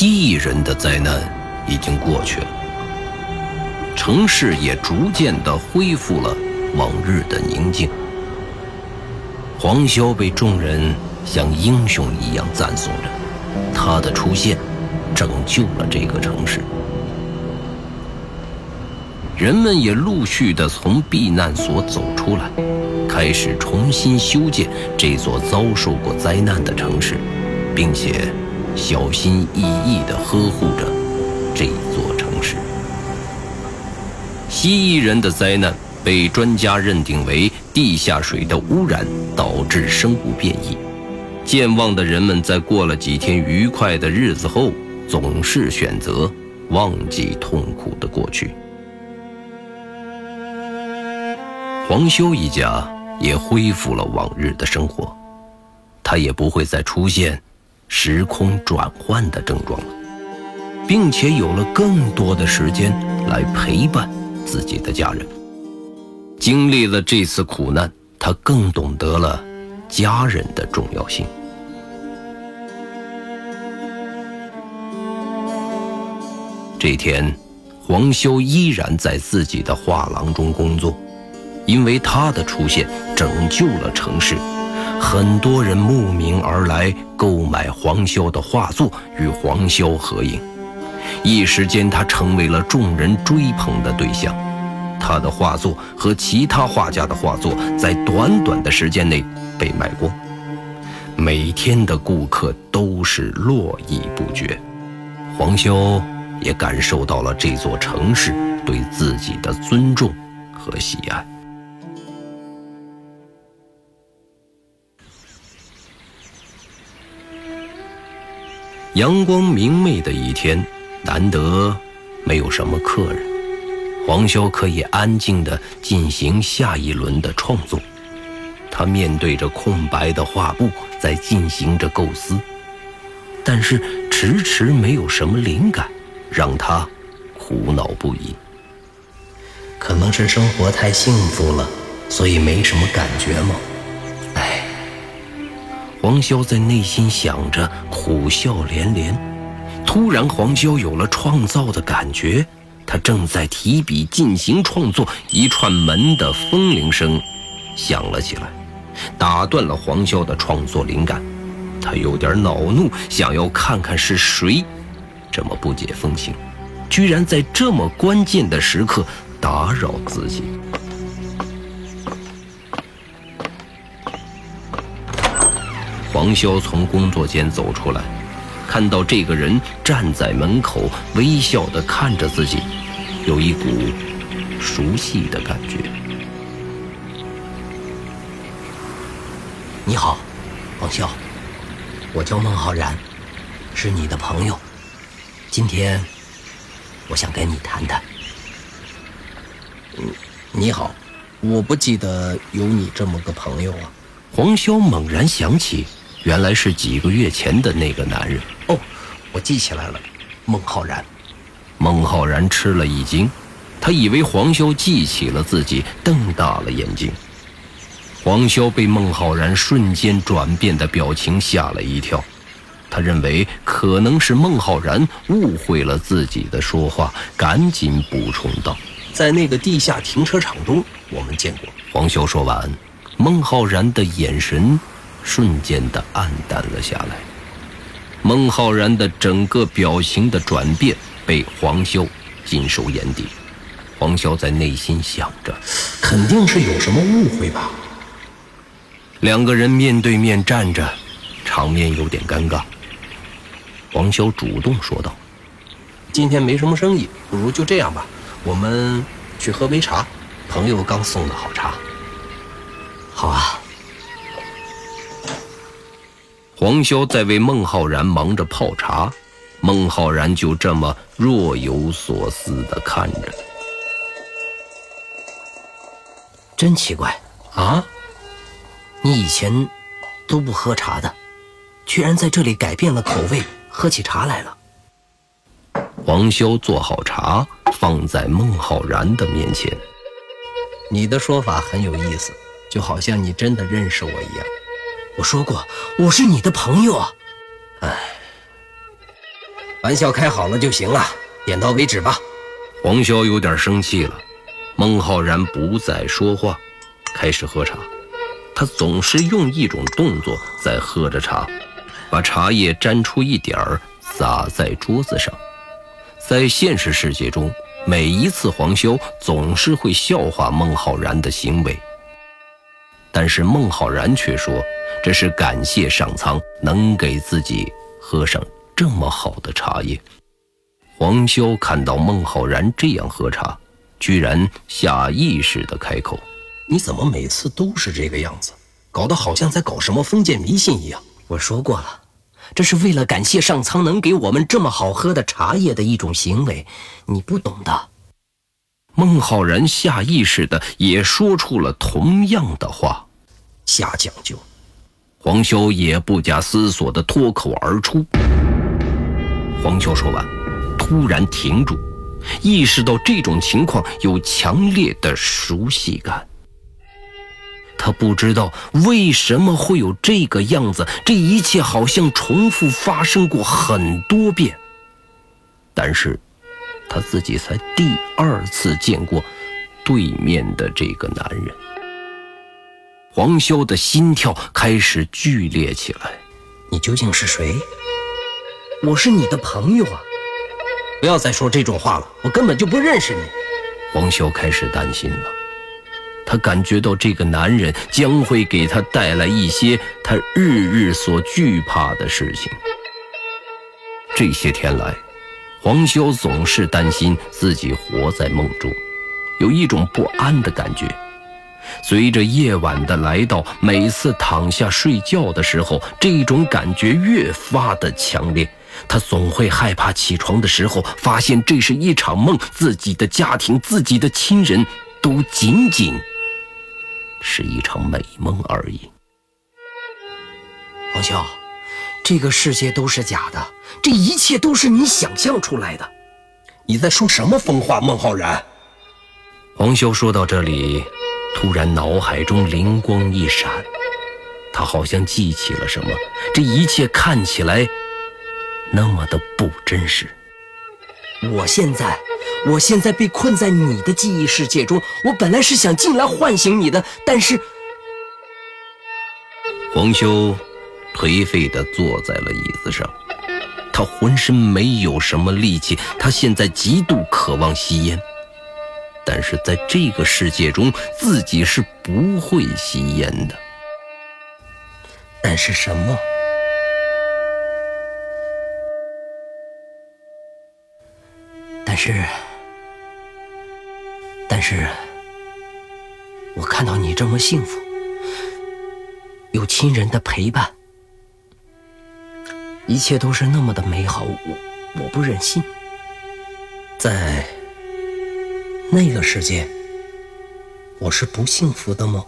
蜥蜴人的灾难已经过去了，城市也逐渐的恢复了往日的宁静。黄潇被众人像英雄一样赞颂着，他的出现拯救了这个城市。人们也陆续的从避难所走出来，开始重新修建这座遭受过灾难的城市，并且小心翼翼地呵护着这座城市。蜥蜴人的灾难被专家认定为地下水的污染导致生物变异。健忘的人们在过了几天愉快的日子后，总是选择忘记痛苦的过去。黄修一家也恢复了往日的生活，他也不会再出现时空转换的症状了，并且有了更多的时间来陪伴自己的家人。经历了这次苦难，他更懂得了家人的重要性。这天，黄修依然在自己的画廊中工作。因为他的出现拯救了城市，很多人慕名而来购买黄潇的画作，与黄潇合影。一时间，他成为了众人追捧的对象。他的画作和其他画家的画作在短短的时间内被卖光，每天的顾客都是络绎不绝。黄潇也感受到了这座城市对自己的尊重和喜爱。阳光明媚的一天，难得没有什么客人，黄潇可以安静地进行下一轮的创作。他面对着空白的画布，在进行着构思，但是迟迟没有什么灵感，让他苦恼不已。可能是生活太幸福了，所以没什么感觉吗？黄潇在内心想着，苦笑连连。突然，黄潇有了创造的感觉，他正在提笔进行创作，一串门的风铃声响了起来，打断了黄潇的创作灵感。他有点恼怒，想要看看是谁这么不解风情，居然在这么关键的时刻打扰自己。黄潇从工作间走出来，看到这个人站在门口，微笑地看着自己，有一股熟悉的感觉。你好，黄潇，我叫孟浩然，是你的朋友。今天，我想跟你谈谈。你好，我不记得有你这么个朋友啊。黄潇猛然想起。原来是几个月前的那个男人哦，我记起来了，孟浩然。孟浩然吃了一惊，他以为黄潇记起了自己，瞪大了眼睛。黄潇被孟浩然瞬间转变的表情吓了一跳，他认为可能是孟浩然误会了自己的说话，赶紧补充道：“在那个地下停车场中，我们见过。”黄潇说完，孟浩然的眼神。瞬间的暗淡了下来，孟浩然的整个表情的转变被黄潇尽收眼底。黄潇在内心想着，肯定是有什么误会吧。两个人面对面站着，场面有点尴尬。黄潇主动说道：“今天没什么生意，不如就这样吧，我们去喝杯茶。朋友刚送的好茶。”好啊。黄潇在为孟浩然忙着泡茶，孟浩然就这么若有所思地看着。真奇怪啊！你以前都不喝茶的，居然在这里改变了口味，喝起茶来了。黄潇做好茶，放在孟浩然的面前。你的说法很有意思，就好像你真的认识我一样。我说过，我是你的朋友啊。哎，玩笑开好了就行了，点到为止吧。黄潇有点生气了。孟浩然不再说话，开始喝茶。他总是用一种动作在喝着茶，把茶叶沾出一点儿洒在桌子上。在现实世界中，每一次黄潇总是会笑话孟浩然的行为，但是孟浩然却说这是感谢上苍能给自己喝上这么好的茶叶。黄潇看到孟浩然这样喝茶，居然下意识地开口。你怎么每次都是这个样子，搞得好像在搞什么封建迷信一样？我说过了，这是为了感谢上苍能给我们这么好喝的茶叶的一种行为，你不懂的。孟浩然下意识的也说出了同样的话，瞎讲究。黄修也不假思索的脱口而出。黄修说完，突然停住，意识到这种情况有强烈的熟悉感。他不知道为什么会有这个样子，这一切好像重复发生过很多遍。但是，他自己才第二次见过对面的这个男人。黄潇的心跳开始剧烈起来。你究竟是谁？我是你的朋友啊！不要再说这种话了，我根本就不认识你。黄潇开始担心了。他感觉到这个男人将会给他带来一些他日日所惧怕的事情。这些天来，黄潇总是担心自己活在梦中，有一种不安的感觉。随着夜晚的来到，每次躺下睡觉的时候，这种感觉越发的强烈。他总会害怕起床的时候发现这是一场梦，自己的家庭、自己的亲人都仅仅。是一场美梦而已。黄潇，这个世界都是假的，这一切都是你想象出来的。你在说什么疯话，孟浩然？黄修说到这里，突然脑海中灵光一闪，他好像记起了什么。这一切看起来那么的不真实。我现在。我现在被困在你的记忆世界中，我本来是想进来唤醒你的，但是……黄修颓废地坐在了椅子上，他浑身没有什么力气，他现在极度渴望吸烟，但是在这个世界中，自己是不会吸烟的。但是什么？但是。但是，我看到你这么幸福，有亲人的陪伴，一切都是那么的美好，我我不忍心。在那个世界，我是不幸福的吗？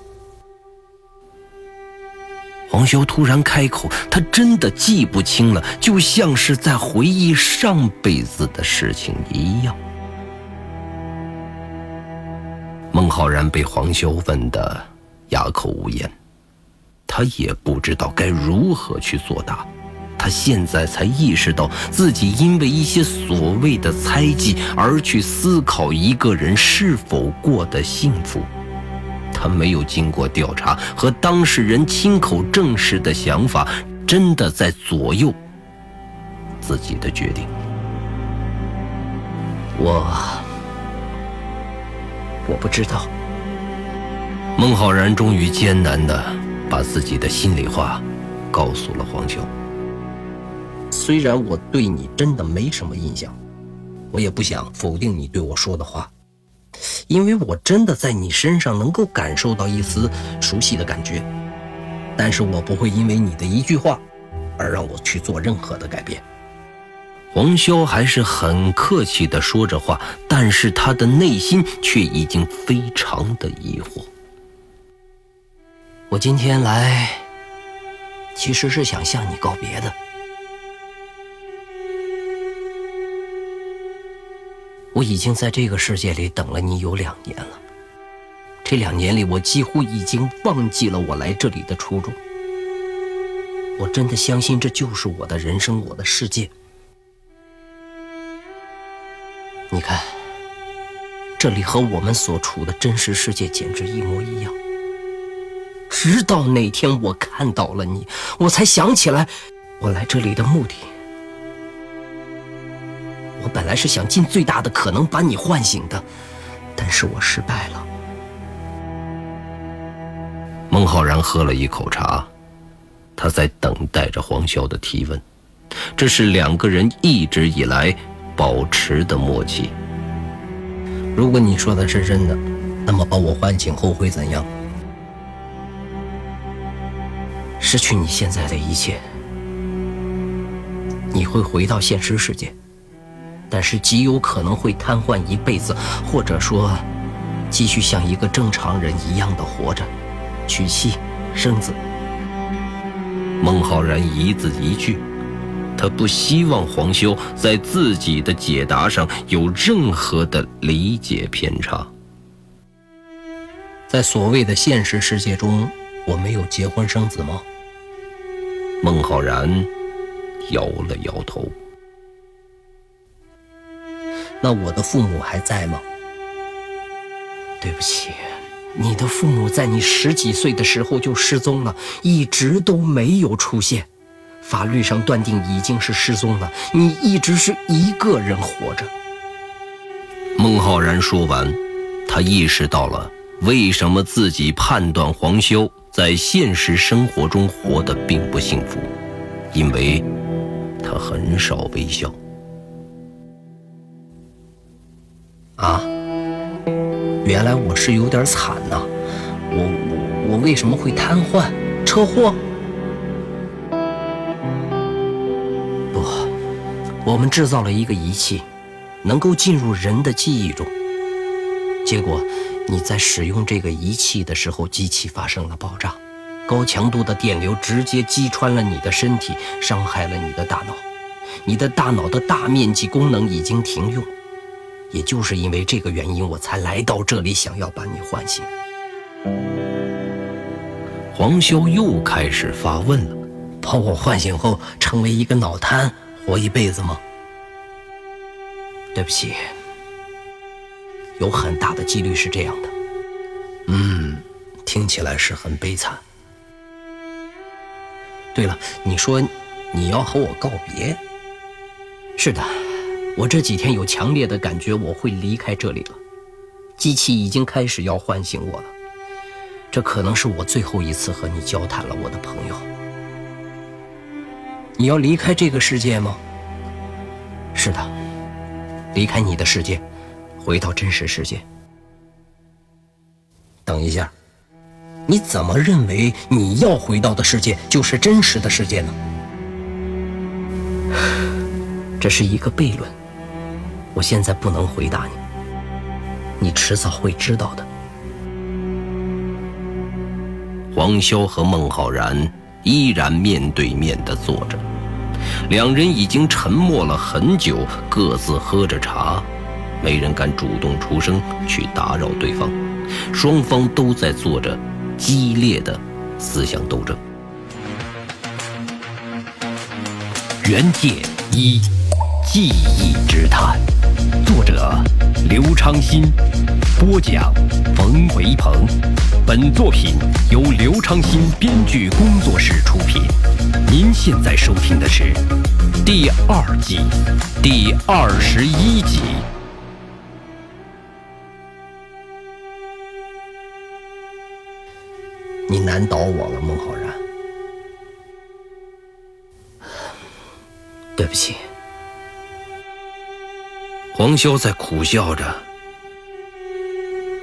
黄潇突然开口，他真的记不清了，就像是在回忆上辈子的事情一样。孟浩然被黄潇问得哑口无言，他也不知道该如何去作答。他现在才意识到自己因为一些所谓的猜忌而去思考一个人是否过得幸福。他没有经过调查和当事人亲口证实的想法，真的在左右自己的决定。我。我不知道。孟浩然终于艰难的把自己的心里话告诉了黄潇。虽然我对你真的没什么印象，我也不想否定你对我说的话，因为我真的在你身上能够感受到一丝熟悉的感觉。但是我不会因为你的一句话而让我去做任何的改变。黄潇还是很客气地说着话，但是他的内心却已经非常的疑惑。我今天来，其实是想向你告别的。我已经在这个世界里等了你有两年了，这两年里，我几乎已经忘记了我来这里的初衷。我真的相信这就是我的人生，我的世界。你看，这里和我们所处的真实世界简直一模一样。直到那天我看到了你，我才想起来我来这里的目的。本来是想尽最大的可能把你唤醒的，但是我失败了。孟浩然喝了一口茶，他在等待着黄潇的提问。这是两个人一直以来保持的默契。如果你说的是真的，那么把我唤醒后会怎样？失去你现在的一切，你会回到现实世界，但是极有可能会瘫痪一辈子，或者说，继续像一个正常人一样的活着，娶妻生子。孟浩然一字一句，他不希望黄修在自己的解答上有任何的理解偏差。在所谓的现实世界中，我没有结婚生子吗？孟浩然摇了摇头。那我的父母还在吗？对不起，你的父母在你十几岁的时候就失踪了，一直都没有出现。法律上断定已经是失踪了，你一直是一个人活着。孟浩然说完，他意识到了为什么自己判断黄修。在现实生活中活得并不幸福，因为他很少微笑。啊，原来我是有点惨呐！我我我为什么会瘫痪？车祸？不，我们制造了一个仪器，能够进入人的记忆中，结果。你在使用这个仪器的时候，机器发生了爆炸，高强度的电流直接击穿了你的身体，伤害了你的大脑。你的大脑的大面积功能已经停用，也就是因为这个原因，我才来到这里，想要把你唤醒。黄潇又开始发问了：把我唤醒后，成为一个脑瘫，活一辈子吗？对不起。有很大的几率是这样的，嗯，听起来是很悲惨。对了，你说你要和我告别？是的，我这几天有强烈的感觉我会离开这里了。机器已经开始要唤醒我了，这可能是我最后一次和你交谈了，我的朋友。你要离开这个世界吗？是的，离开你的世界。回到真实世界。等一下，你怎么认为你要回到的世界就是真实的世界呢？这是一个悖论，我现在不能回答你，你迟早会知道的。黄潇和孟浩然依然面对面的坐着，两人已经沉默了很久，各自喝着茶。没人敢主动出声去打扰对方，双方都在做着激烈的思想斗争。原界一记忆之谈，刘昌新，播讲冯维鹏。本作品由刘昌新编剧工作室出品。您现在收听的是第二季第二十一集。你难倒我了，孟浩然。对不起。黄潇在苦笑着。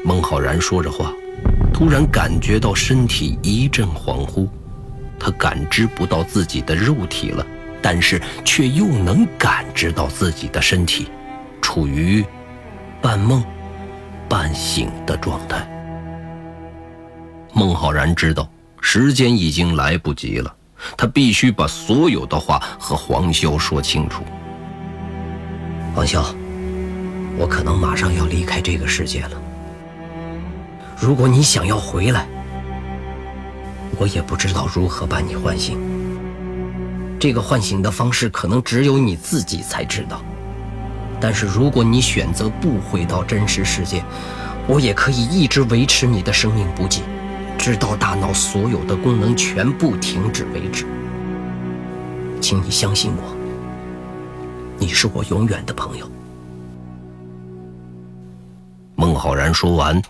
孟浩然说着话，突然感觉到身体一阵恍惚，他感知不到自己的肉体了，但是却又能感知到自己的身体，处于半梦半醒的状态。孟浩然知道时间已经来不及了，他必须把所有的话和黄潇说清楚。黄潇，我可能马上要离开这个世界了。如果你想要回来，我也不知道如何把你唤醒。这个唤醒的方式，可能只有你自己才知道。但是如果你选择不回到真实世界，我也可以一直维持你的生命不尽，直到大脑所有的功能全部停止为止。请你相信我，你是我永远的朋友。孟浩然说完，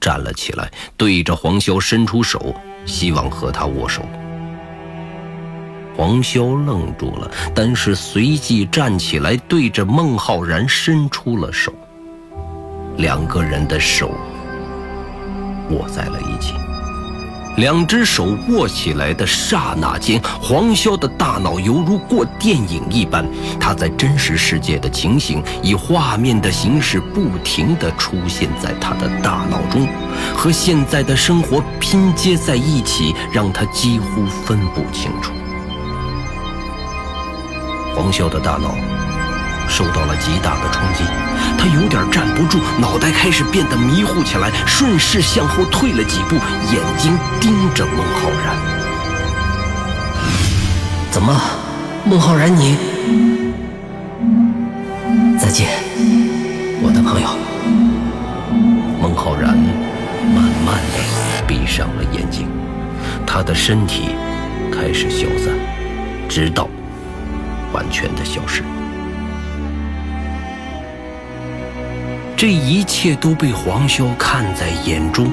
站了起来，对着黄潇伸出手，希望和他握手。黄潇愣住了，但是随即站起来，对着孟浩然伸出了手。两个人的手握在了一起。两只手握起来的刹那间，黄潇的大脑犹如过电影一般，他在真实世界的情形以画面的形式不停地出现在他的大脑中，和现在的生活拼接在一起，让他几乎分不清楚。黄潇的大脑受到了极大的冲击，他有点站不住，脑袋开始变得迷糊起来，顺势向后退了几步，眼睛盯着孟浩然。怎么，孟浩然你？再见，我的朋友。孟浩然慢慢的闭上了眼睛，他的身体开始消散，直到。完全的消失，这一切都被黄潇看在眼中。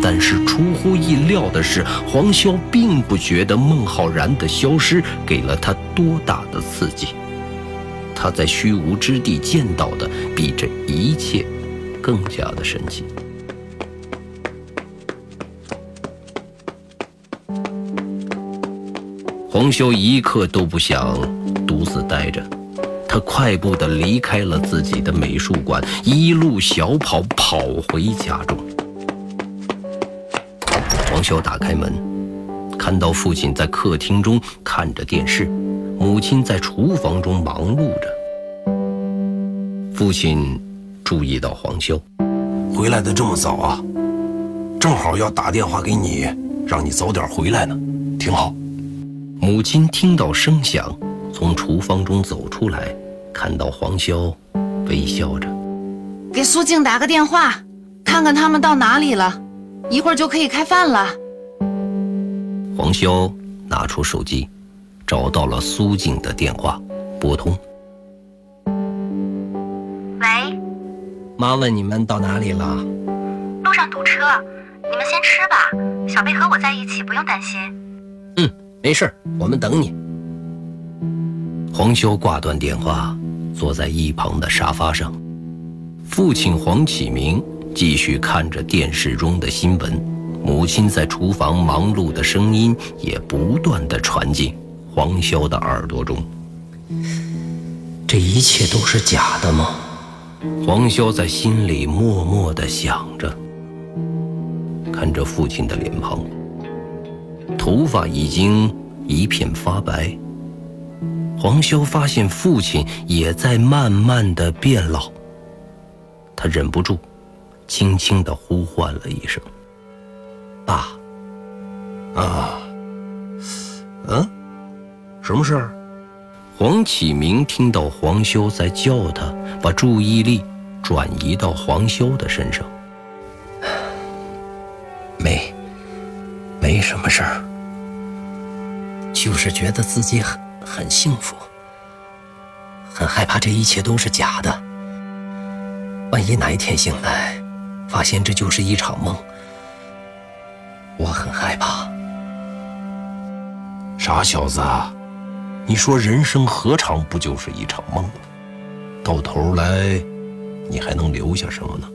但是出乎意料的是，黄潇并不觉得孟浩然的消失给了他多大的刺激。他在虚无之地见到的，比这一切更加的神奇。黄潇一刻都不想独自待着，他快步地离开了自己的美术馆，一路小跑跑回家中。黄潇打开门，看到父亲在客厅中看着电视，母亲在厨房中忙碌着。父亲注意到黄潇回来的这么早啊，正好要打电话给你，让你早点回来呢，挺好。母亲听到声响，从厨房中走出来，看到黄潇，微笑着，给苏静打个电话，看看他们到哪里了，一会儿就可以开饭了。黄潇拿出手机，找到了苏静的电话，拨通。喂，妈问你们到哪里了？路上堵车，你们先吃吧。小贝和我在一起，不用担心。嗯。没事，我们等你。黄修挂断电话，坐在一旁的沙发上。父亲黄启明继续看着电视中的新闻，母亲在厨房忙碌的声音也不断的传进黄潇的耳朵中。这一切都是假的吗？黄潇在心里默默的想着，看着父亲的脸庞。头发已经一片发白。黄潇发现父亲也在慢慢的变老。他忍不住，轻轻的呼唤了一声：“爸。”啊，嗯，什么事儿？黄启明听到黄修在叫他，把注意力转移到黄修的身上。没，没什么事儿。就是觉得自己很很幸福，很害怕这一切都是假的。万一哪一天醒来，发现这就是一场梦，我很害怕。傻小子，你说人生何尝不就是一场梦？到头来，你还能留下什么呢？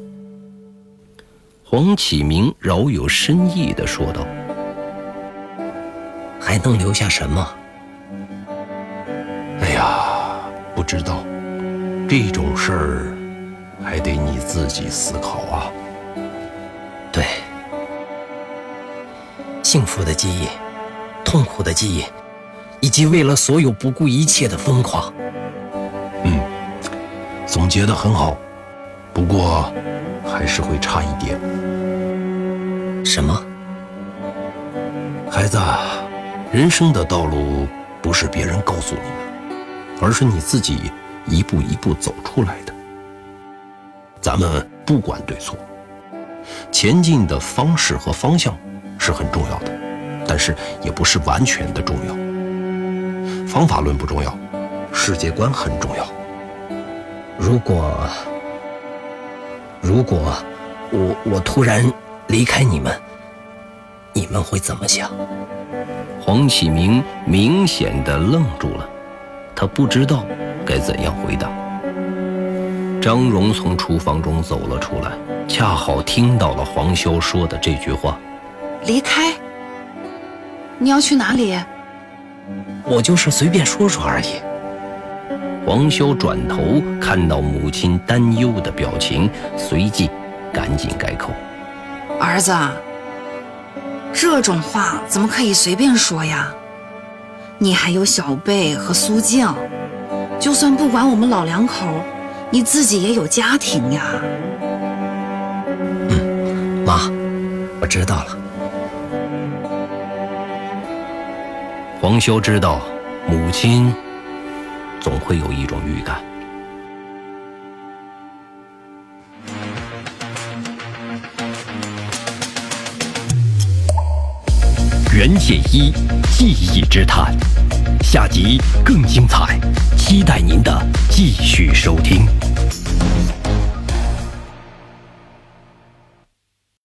黄启明饶有深意地说道。还能留下什么？知道，这种事儿还得你自己思考啊。对，幸福的记忆，痛苦的记忆，以及为了所有不顾一切的疯狂。嗯，总结的很好，不过还是会差一点。什么？孩子。人生的道路不是别人告诉你的，而是你自己一步一步走出来的。咱们不管对错，前进的方式和方向是很重要的，但是也不是完全的重要。方法论不重要，世界观很重要。如果如果我我突然离开你们，你们会怎么想？黄启明明显的愣住了，他不知道该怎样回答。张荣从厨房中走了出来，恰好听到了黄潇说的这句话。离开？你要去哪里？我就是随便说说而已。黄潇转头看到母亲担忧的表情，随即赶紧改口：“儿子，这种话怎么可以随便说呀？你还有小贝和苏静，就算不管我们老两口。”你自己也有家庭呀，嗯，妈，我知道了。黄修知道，母亲总会有一种预感。袁解一，记忆之谈，下集更精彩，期待您的继续收听。